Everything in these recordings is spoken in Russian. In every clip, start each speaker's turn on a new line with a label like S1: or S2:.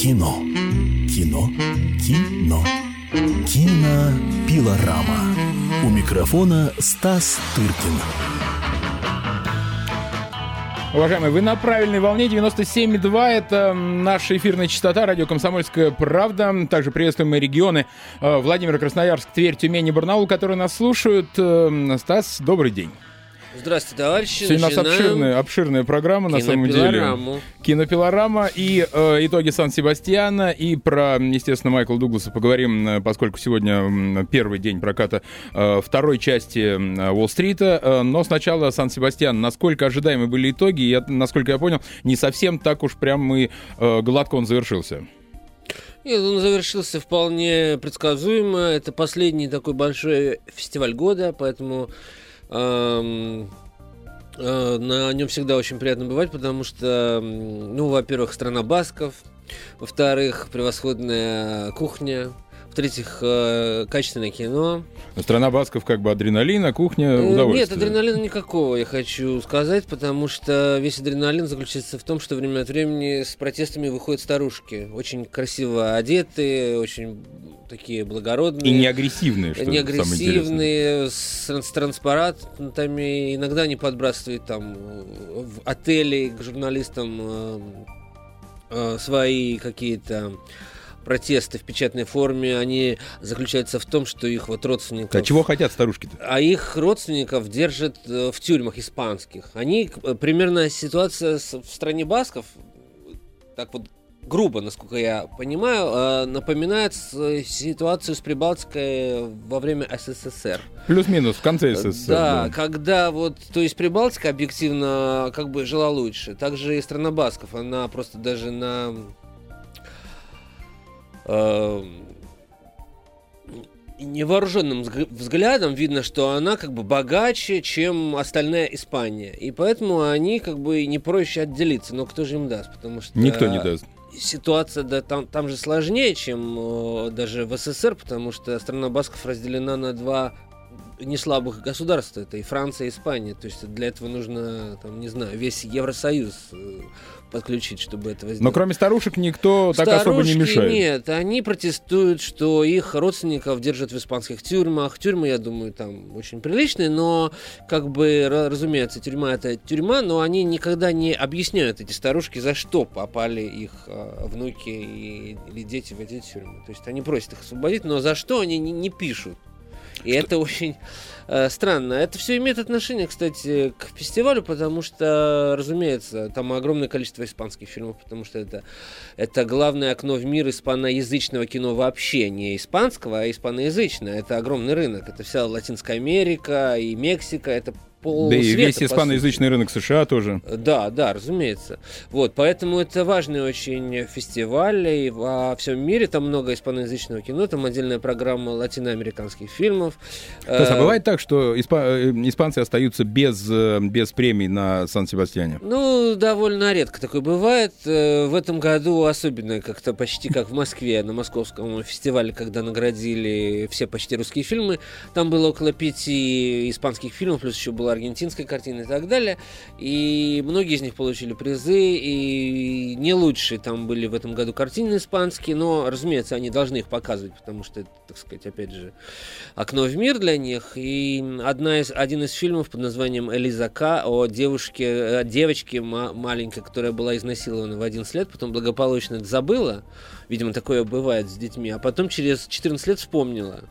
S1: Кино. Кино. Кино. Кинопилорама. У микрофона Стас Тыркин.
S2: Уважаемые, вы на правильной волне 97,2. Это наша эфирная частота, радио «Комсомольская правда». Также приветствуем мы регионы э, Владимир, Красноярск, Тверь, Тюмень и Барнаул, которые нас слушают. Э, Стас, добрый день.
S3: Здравствуйте, товарищи.
S2: Сегодня у нас обширная, обширная программа, на самом деле. Кинопилорама. И э, итоги Сан-Себастьяна, и про, естественно, Майкла Дугласа поговорим, э, поскольку сегодня первый день проката э, второй части Уолл-стрита. Э, но сначала Сан-Себастьян. Насколько ожидаемы были итоги, я, насколько я понял, не совсем так уж прям и э, гладко он завершился.
S3: Нет, он завершился вполне предсказуемо. Это последний такой большой фестиваль года, поэтому Э, на нем всегда очень приятно бывать, потому что, ну, во-первых, страна басков, во-вторых, превосходная кухня, в-третьих, э, качественное кино.
S2: Страна басков как бы адреналина, кухня, э, удовольствие.
S3: Нет, адреналина никакого, я хочу сказать, потому что весь адреналин заключается в том, что время от времени с протестами выходят старушки. Очень красиво одетые, очень такие благородные.
S2: И не агрессивные, что
S3: Не агрессивные, с, с транспарантами. Иногда они подбрасывают там в отели к журналистам э, э, свои какие-то протесты в печатной форме, они заключаются в том, что их вот родственников...
S2: А чего хотят старушки-то?
S3: А их родственников держат э, в тюрьмах испанских. Они, примерно ситуация в стране басков, так вот грубо, насколько я понимаю, э, напоминает ситуацию с Прибалтикой во время СССР.
S2: Плюс-минус, в конце СССР.
S3: Да, да, когда вот, то есть Прибалтика объективно как бы жила лучше. Также и страна Басков, она просто даже на э, невооруженным взглядом видно, что она как бы богаче, чем остальная Испания. И поэтому они как бы не проще отделиться. Но кто же им даст? Потому что...
S2: Никто не даст
S3: ситуация да, там, там же сложнее, чем э, даже в СССР, потому что страна Басков разделена на два не слабых государства. Это и Франция, и Испания. То есть для этого нужно, там, не знаю, весь Евросоюз э, подключить, чтобы этого сделать.
S2: Но кроме старушек никто Старушки так особо не мешает.
S3: Нет, они протестуют, что их родственников держат в испанских тюрьмах. Тюрьмы, я думаю, там очень приличные, но, как бы, разумеется, тюрьма это тюрьма, но они никогда не объясняют эти старушки, за что попали их э, внуки и, или дети в эти тюрьмы. То есть они просят их освободить, но за что они не, не пишут. И это очень э, странно. Это все имеет отношение, кстати, к фестивалю, потому что, разумеется, там огромное количество испанских фильмов, потому что это, это главное окно в мир испаноязычного кино вообще, не испанского, а испаноязычное. Это огромный рынок. Это вся Латинская Америка и Мексика. Это
S2: пол Да и весь испаноязычный рынок США тоже.
S3: Да, да, разумеется. Вот, поэтому это важный очень фестиваль, и во всем мире там много испаноязычного кино, там отдельная программа латиноамериканских фильмов.
S2: То есть, а э, бывает так, что испа- э, испанцы остаются без, э, без премий на Сан-Себастьяне?
S3: Ну, довольно редко такое бывает. В этом году особенно как-то почти как в Москве, на московском фестивале, когда наградили все почти русские фильмы, там было около пяти испанских фильмов, плюс еще было была аргентинская картина и так далее. И многие из них получили призы, и не лучшие там были в этом году картины испанские, но, разумеется, они должны их показывать, потому что это, так сказать, опять же, окно в мир для них. И одна из, один из фильмов под названием «Элиза К» о девушке, о девочке маленькой, которая была изнасилована в 11 лет, потом благополучно это забыла, Видимо, такое бывает с детьми. А потом через 14 лет вспомнила.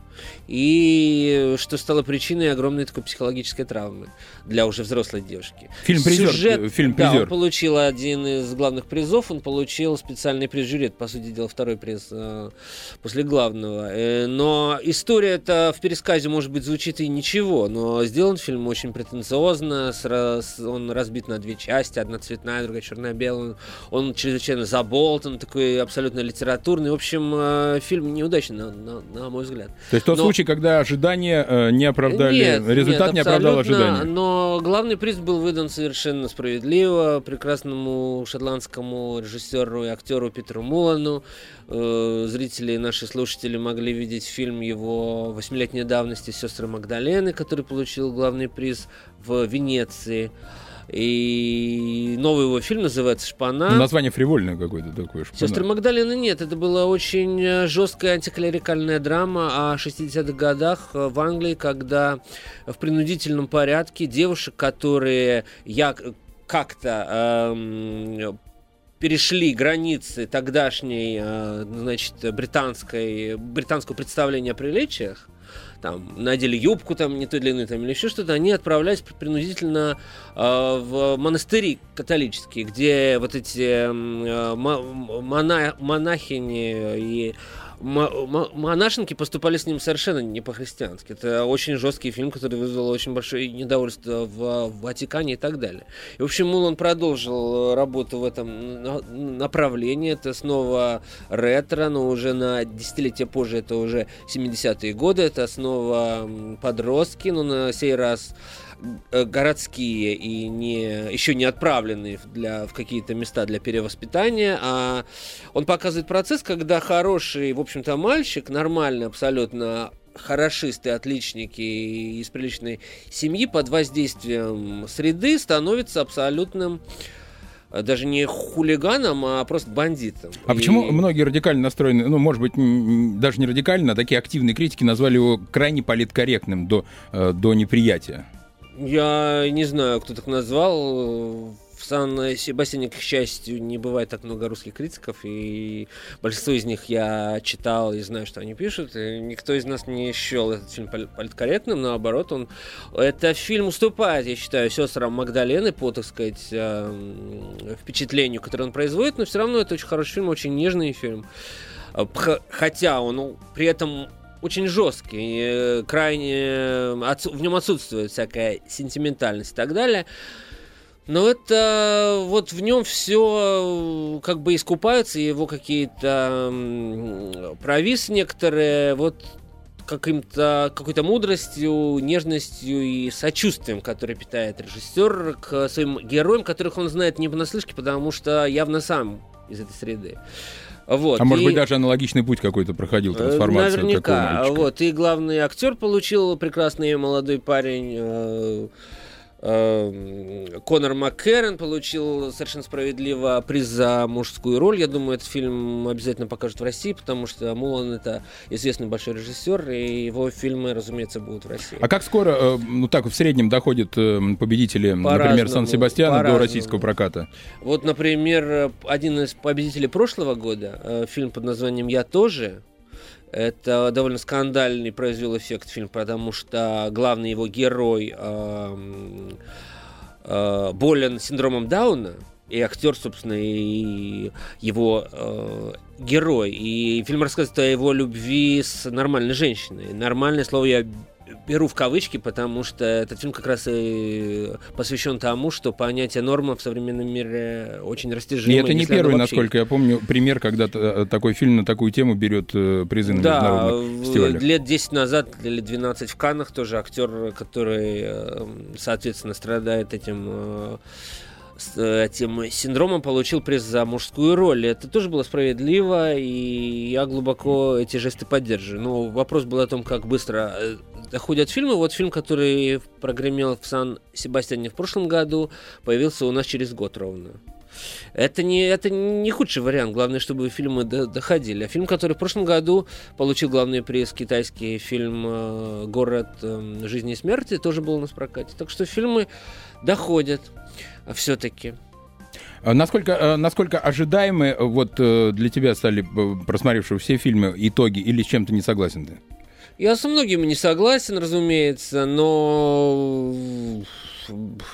S3: И что стало причиной огромной такой психологической травмы для уже взрослой девушки.
S2: Фильм «Призер». Сюжет,
S3: фильм «Призер». Да, он получил один из главных призов. Он получил специальный приз жюри. по сути дела, второй приз э, после главного. Э, но история это в пересказе, может быть, звучит и ничего. Но сделан фильм очень претенциозно. С, он разбит на две части. Одна цветная, другая черно-белая. Он чрезвычайно заболтан. Такой абсолютно литературный литературный. В общем, э, фильм неудачный, на, на, на мой взгляд.
S2: То есть тот но... случай, когда ожидания э, не оправдали, нет, результат нет, не оправдал ожидания.
S3: Но главный приз был выдан совершенно справедливо прекрасному шотландскому режиссеру и актеру Питеру Мулану. Э, зрители и наши слушатели могли видеть фильм его восьмилетней давности «Сестры Магдалены», который получил главный приз в Венеции. И новый его фильм называется «Шпана». Ну,
S2: название фривольное какое-то такое.
S3: Шпана. «Сестры Магдалины» нет. Это была очень э, жесткая антиклерикальная драма о 60-х годах в Англии, когда в принудительном порядке девушек, которые я как-то эм, перешли границы тогдашней, э, значит, британской, британского представления о приличиях, там, надели юбку там не той длины там, или еще что-то, они отправлялись принудительно э, в монастыри католические, где вот эти э, мона, монахини и монашенки поступали с ним совершенно не по-христиански. Это очень жесткий фильм, который вызвал очень большое недовольство в, Ватикане и так далее. И, в общем, он продолжил работу в этом направлении. Это снова ретро, но уже на десятилетие позже, это уже 70-е годы. Это снова подростки, но на сей раз Э, городские и не, еще не отправленные для, в какие-то места для перевоспитания, а он показывает процесс, когда хороший, в общем-то, мальчик, нормальный абсолютно хорошисты, отличники из приличной семьи под воздействием среды становится абсолютным э, даже не хулиганом, а просто бандитом.
S2: А и... почему многие радикально настроены, ну, может быть, даже не радикально, а такие активные критики назвали его крайне политкорректным до, э, до неприятия?
S3: Я не знаю, кто так назвал. В Сан-Себастьяне, к счастью, не бывает так много русских критиков, и большинство из них я читал и знаю, что они пишут. И никто из нас не счел этот фильм политкорректным, наоборот, он... Это фильм уступает, я считаю, сестрам Магдалены по, так сказать, эм, впечатлению, которое он производит, но все равно это очень хороший фильм, очень нежный фильм. Хотя он ну, при этом очень жесткий, э, крайне в нем отсутствует всякая сентиментальность и так далее. Но это вот в нем все как бы искупаются, его какие-то провис некоторые, вот каким-то какой-то мудростью, нежностью и сочувствием, который питает режиссер к своим героям, которых он знает не понаслышке, потому что явно сам из этой среды.
S2: Вот, а и... может быть даже аналогичный путь какой-то проходил, э, трансформация
S3: Наверняка. Вот, и главный актер получил прекрасный молодой парень э, Конор МакКеррен получил совершенно справедливо приз за мужскую роль. Я думаю, этот фильм обязательно покажут в России, потому что Мулан это известный большой режиссер, и его фильмы, разумеется, будут в России.
S2: А как скоро, э, ну так в среднем доходят э, победители, по например, Сан-Себастьяна до российского проката?
S3: Вот, например, один из победителей прошлого года, э, фильм под названием «Я тоже», это довольно скандальный произвел эффект фильм, потому что главный его герой э, э, болен синдромом Дауна, и актер, собственно, и его э, герой. И фильм рассказывает о его любви с нормальной женщиной. Нормальное слово я беру в кавычки, потому что этот фильм как раз и посвящен тому, что понятие норма в современном мире очень растяжимо.
S2: И это не первый, вообще... насколько я помню, пример, когда э, такой фильм на такую тему берет э, призы на да, международных фестивалях.
S3: лет 10 назад или 12 в Каннах тоже актер, который, э, соответственно, страдает этим с этим синдромом получил приз за мужскую роль. Это тоже было справедливо, и я глубоко эти жесты поддерживаю. Но вопрос был о том, как быстро доходят фильмы. Вот фильм, который прогремел в Сан-Себастьяне в прошлом году, появился у нас через год ровно. Это не, это не худший вариант. Главное, чтобы фильмы до, доходили. А фильм, который в прошлом году получил главный приз, китайский фильм э, «Город э, жизни и смерти», тоже был у нас в прокате. Так что фильмы доходят все-таки.
S2: А насколько, э, насколько ожидаемы вот для тебя стали, просмотревшие все фильмы, итоги или с чем-то не согласен ты?
S3: Я со многими не согласен, разумеется, но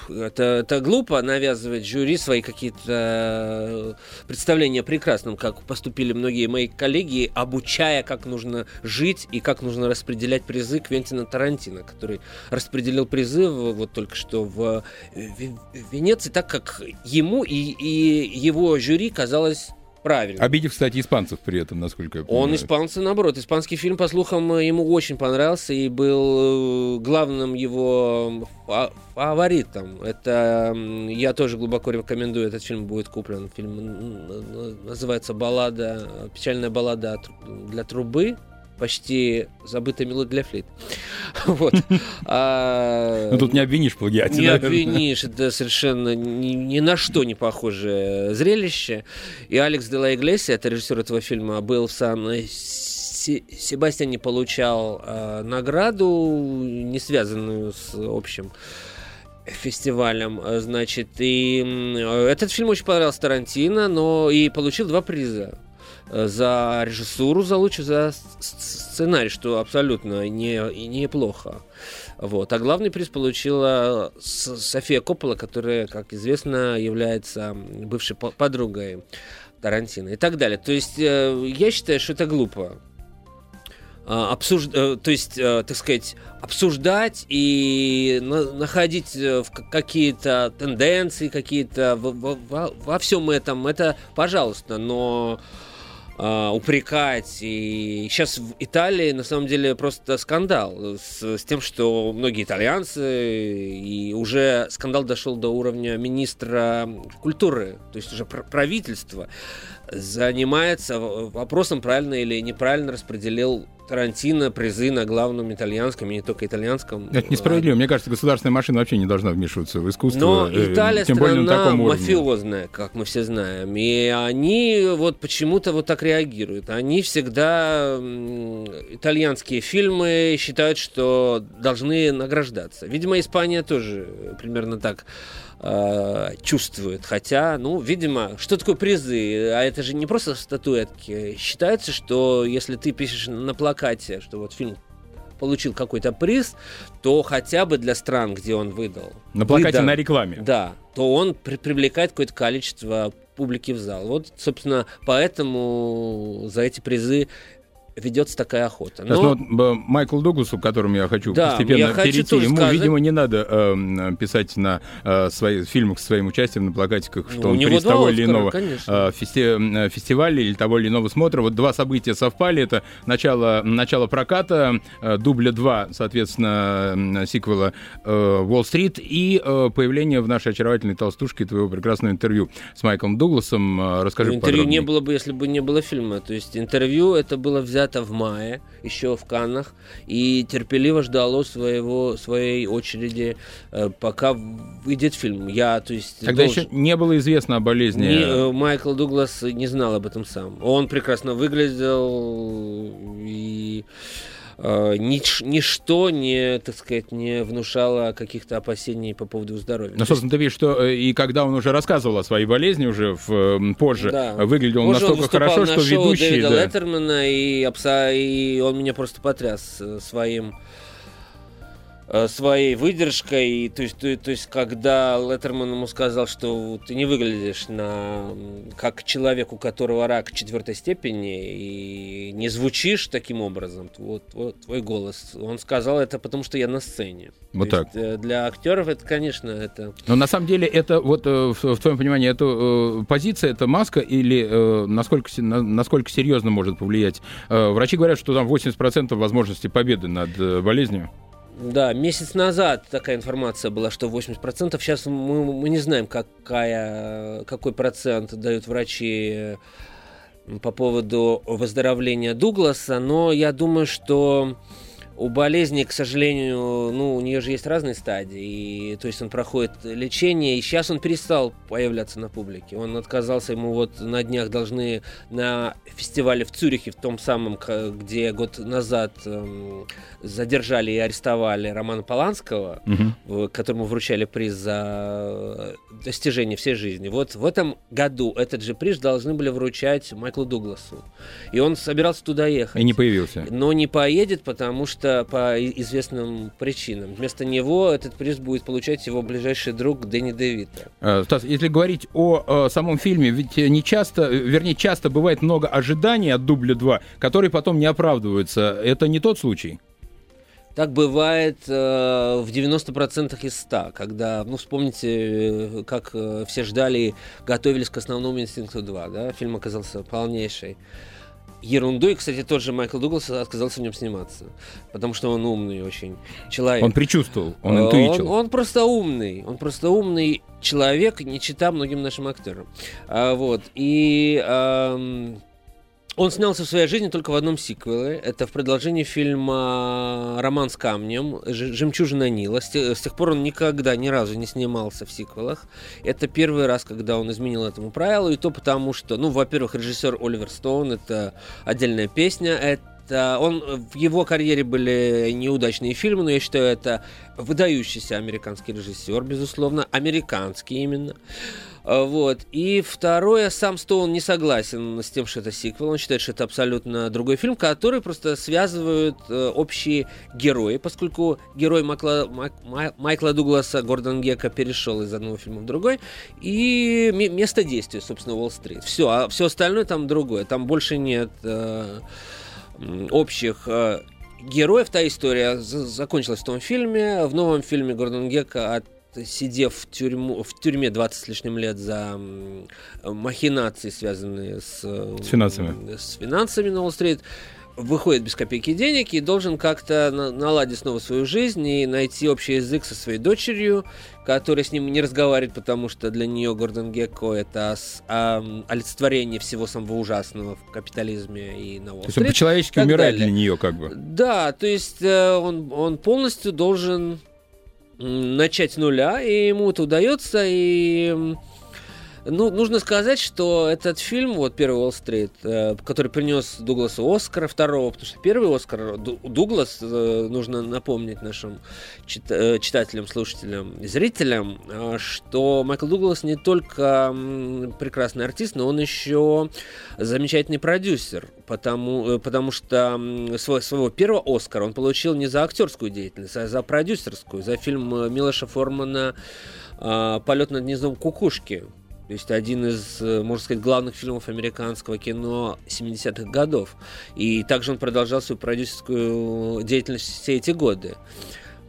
S3: это, это глупо навязывать жюри свои какие-то представления о прекрасном, как поступили многие мои коллеги, обучая, как нужно жить и как нужно распределять призы Квентина Тарантино, который распределил призы вот только что в, в Венеции так, как ему и, и его жюри казалось правильно.
S2: Обидев, кстати, испанцев при этом, насколько я понимаю.
S3: Он испанцы, наоборот. Испанский фильм, по слухам, ему очень понравился и был э, главным его фаворитом. Это я тоже глубоко рекомендую. Этот фильм будет куплен. Фильм называется «Баллада», «Печальная баллада для трубы». Почти забытая мелодия для флейт. Вот.
S2: А, ну тут не обвинишь плагиате.
S3: Не обвинишь, это совершенно ни, на что не похожее зрелище. И Алекс де ла Иглесия, это режиссер этого фильма, был в сан Себастьян не получал э, награду, не связанную с общим фестивалем, значит, и этот фильм очень понравился Тарантино, но и получил два приза за режиссуру, за лучший, за сценарий, что абсолютно не, неплохо. Вот. А главный приз получила София Коппола, которая, как известно, является бывшей подругой Тарантино и так далее. То есть э, я считаю, что это глупо. А, обсуж... Э, то есть, э, так сказать, обсуждать и находить какие-то тенденции, какие-то во всем этом, это пожалуйста, но э, упрекать. И сейчас в Италии на самом деле просто скандал с, с тем, что многие итальянцы, и уже скандал дошел до уровня министра культуры, то есть уже правительства занимается вопросом, правильно или неправильно распределил Тарантино призы на главном итальянском, и не только итальянском.
S2: Это несправедливо. Мне кажется, государственная машина вообще не должна вмешиваться в искусство.
S3: Но э, Италия тем более на таком мафиозная, как мы все знаем. И они вот почему-то вот так реагируют. Они всегда итальянские фильмы считают, что должны награждаться. Видимо, Испания тоже примерно так э, чувствует. Хотя, ну, видимо, что такое призы? А это же не просто статуэтки. Считается, что если ты пишешь на плакате, что вот фильм получил какой-то приз, то хотя бы для стран, где он выдал.
S2: На плакате выдал, на рекламе.
S3: Да, то он при привлекает какое-то количество публики в зал. Вот, собственно, поэтому за эти призы ведется такая охота.
S2: Но... Ну, Майкл Дугласу, к которому я хочу да, постепенно я хочу перейти, ему, сказать... видимо, не надо э, писать на э, свои фильмах с своим участием на плакатиках, что ну, он приз того или иного э, фести... фестиваля или того или иного смотра. Вот два события совпали. Это начало, начало проката, э, дубля 2, соответственно, сиквела «Уолл-стрит» и э, появление в нашей очаровательной толстушке твоего прекрасного интервью с Майклом Дугласом. Э, расскажи ну,
S3: Интервью подробнее. не было бы, если бы не было фильма. То есть интервью это было взято взято в мае, еще в Каннах, и терпеливо ждало своего, своей очереди, э, пока выйдет фильм. Я, то есть,
S2: Тогда должен... еще не было известно о болезни. Не,
S3: э, Майкл Дуглас не знал об этом сам. Он прекрасно выглядел нич, ничто не, так сказать, не внушало каких-то опасений по поводу здоровья.
S2: Ну, собственно, ты видишь, что э, и когда он уже рассказывал о своей болезни уже в, позже, да. выглядел он настолько он хорошо, что ведущий... Дэвида
S3: да. Леттермана, и, и он меня просто потряс э, своим Э, своей выдержкой. То есть, то, то есть, когда Леттерман ему сказал, что ты не выглядишь на, как человек, у которого рак четвертой степени, и не звучишь таким образом, вот, вот твой голос. Он сказал это потому, что я на сцене.
S2: Вот то так.
S3: Есть, э, для актеров это, конечно, это...
S2: Но на самом деле это, вот э, в, в твоем понимании, это позиция, это маска или насколько, насколько серьезно может повлиять? Врачи говорят, что там 80% возможности победы над болезнью.
S3: Да, месяц назад такая информация была, что 80%. Сейчас мы, мы не знаем, какая, какой процент дают врачи по поводу выздоровления Дугласа, но я думаю, что у болезни, к сожалению, ну, у нее же есть разные стадии. И, то есть он проходит лечение, и сейчас он перестал появляться на публике. Он отказался, ему вот на днях должны на фестивале в Цюрихе, в том самом, где год назад эм, задержали и арестовали Романа Поланского, угу. которому вручали приз за достижение всей жизни. Вот в этом году этот же приз должны были вручать Майклу Дугласу. И он собирался туда ехать.
S2: И не появился.
S3: Но не поедет, потому что что по известным причинам. Вместо него этот приз будет получать его ближайший друг Дэнни Девита.
S2: Э, Стас, если говорить о, о самом фильме, ведь не часто, вернее, часто бывает много ожиданий от дубля 2, которые потом не оправдываются. Это не тот случай?
S3: Так бывает э, в 90% из 100, когда, ну, вспомните, э, как э, все ждали готовились к основному «Инстинкту 2», да, фильм оказался полнейший ерундой. Кстати, тот же Майкл Дуглас отказался в нем сниматься, потому что он умный очень человек.
S2: Он предчувствовал, он интуичил.
S3: Он, он просто умный, он просто умный человек, не чита многим нашим актерам. А, вот, и... А, Он снялся в своей жизни только в одном сиквеле. Это в продолжении фильма «Роман с камнем», «Жемчужина Нила». С тех пор он никогда, ни разу не снимался в сиквелах. Это первый раз, когда он изменил этому правилу. И то потому, что, ну, во-первых, режиссер Оливер Стоун — это отдельная песня. Это он, в его карьере были неудачные фильмы, но я считаю, это выдающийся американский режиссер, безусловно, американский именно. А, вот. И второе, сам Стоун не согласен с тем, что это сиквел. Он считает, что это абсолютно другой фильм, который просто связывают э, общие герои, поскольку герой Майкла, Майк, Майкла Дугласа Гордон Гека перешел из одного фильма в другой, и место действия, собственно, Уолл-стрит. Все, а все остальное там другое. Там больше нет э, общих э, героев. Та история закончилась в том фильме. В новом фильме Гордон Гека от сидев в, тюрьму, в тюрьме 20 с лишним лет за махинации, связанные с,
S2: с финансами,
S3: с финансами на Уолл-стрит, выходит без копейки денег и должен как-то на, наладить снова свою жизнь и найти общий язык со своей дочерью, которая с ним не разговаривает, потому что для нее Гордон Гекко это олицетворение всего самого ужасного в капитализме и на Уолл-стрит.
S2: То есть он по-человечески умирает далее. для нее как бы.
S3: Да, то есть э, он, он полностью должен начать с нуля, и ему это удается, и ну, нужно сказать, что этот фильм, вот первый Уолл-стрит, э, который принес Дугласу Оскара второго, потому что первый Оскар Дуглас, э, нужно напомнить нашим чит, э, читателям, слушателям и зрителям, э, что Майкл Дуглас не только м, прекрасный артист, но он еще замечательный продюсер, потому, э, потому что свой, своего первого Оскара он получил не за актерскую деятельность, а за продюсерскую, за фильм э, Милоша Формана э, «Полет над гнездом кукушки», то есть один из, э, можно сказать, главных фильмов американского кино 70-х годов. И также он продолжал свою продюсерскую деятельность все эти годы.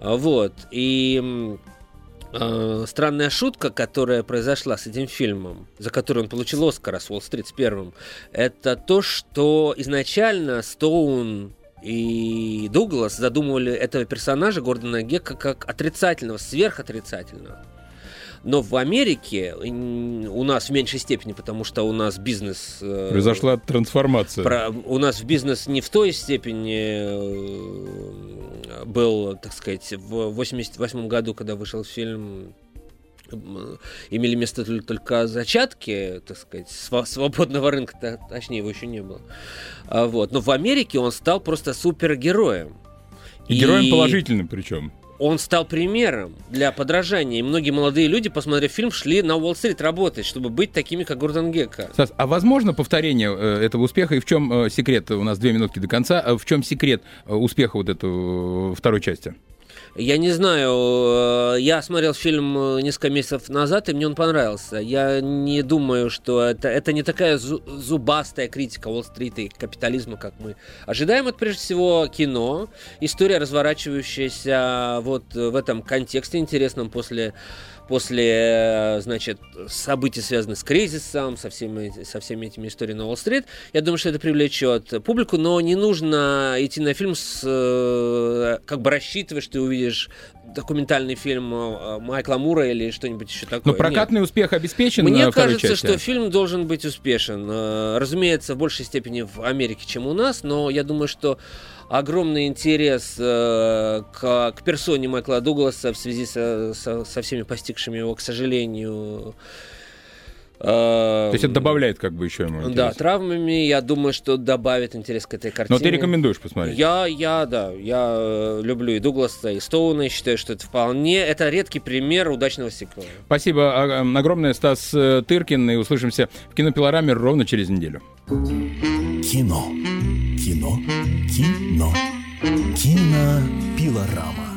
S3: А, вот. И э, странная шутка, которая произошла с этим фильмом, за который он получил Оскара с Уолл-стрит с первым, это то, что изначально Стоун и Дуглас задумывали этого персонажа Гордона Гека как отрицательного, сверхотрицательного. Но в Америке у нас в меньшей степени, потому что у нас бизнес...
S2: Э, Произошла трансформация.
S3: Про, у нас в бизнес не в той степени э, был, так сказать, в 88 году, когда вышел фильм имели место только зачатки, так сказать, свободного рынка, точнее, его еще не было. А вот. Но в Америке он стал просто супергероем.
S2: И, и героем положительным причем
S3: он стал примером для подражания. И многие молодые люди, посмотрев фильм, шли на Уолл-стрит работать, чтобы быть такими, как Гордон Гекка.
S2: Стас, а возможно повторение э, этого успеха? И в чем э, секрет? У нас две минутки до конца. А в чем секрет э, успеха вот этой э, второй части?
S3: Я не знаю, э, я смотрел фильм э, несколько месяцев назад, и мне он понравился. Я не думаю, что это, это не такая зубастая критика Уолл-стрита и капитализма, как мы ожидаем. Это прежде всего кино, история, разворачивающаяся вот в этом контексте интересном после после, значит, событий, связанных с кризисом, со всеми, со всеми этими историями на Уолл-стрит. Я думаю, что это привлечет публику, но не нужно идти на фильм с, э, как бы рассчитывая, что ты увидишь документальный фильм э, Майкла Мура или что-нибудь еще такое.
S2: Но прокатный Нет. успех обеспечен
S3: Мне кажется, части. что фильм должен быть успешен. Э, разумеется, в большей степени в Америке, чем у нас, но я думаю, что огромный интерес э, к, к персоне Майкла Дугласа в связи со, со, со всеми постигшими его, к сожалению,
S2: то есть это добавляет как бы еще ему интерес.
S3: Да, травмами, я думаю, что добавит интерес к этой картине.
S2: Но ты рекомендуешь посмотреть?
S3: Я, я, да, я э, люблю и Дугласа, и Стоуна, и считаю, что это вполне, это редкий пример удачного сиквела.
S2: Спасибо а, огромное, Стас э, Тыркин, и услышимся в кинопилораме ровно через неделю.
S1: Кино. Кино. Кино. Кинопилорама.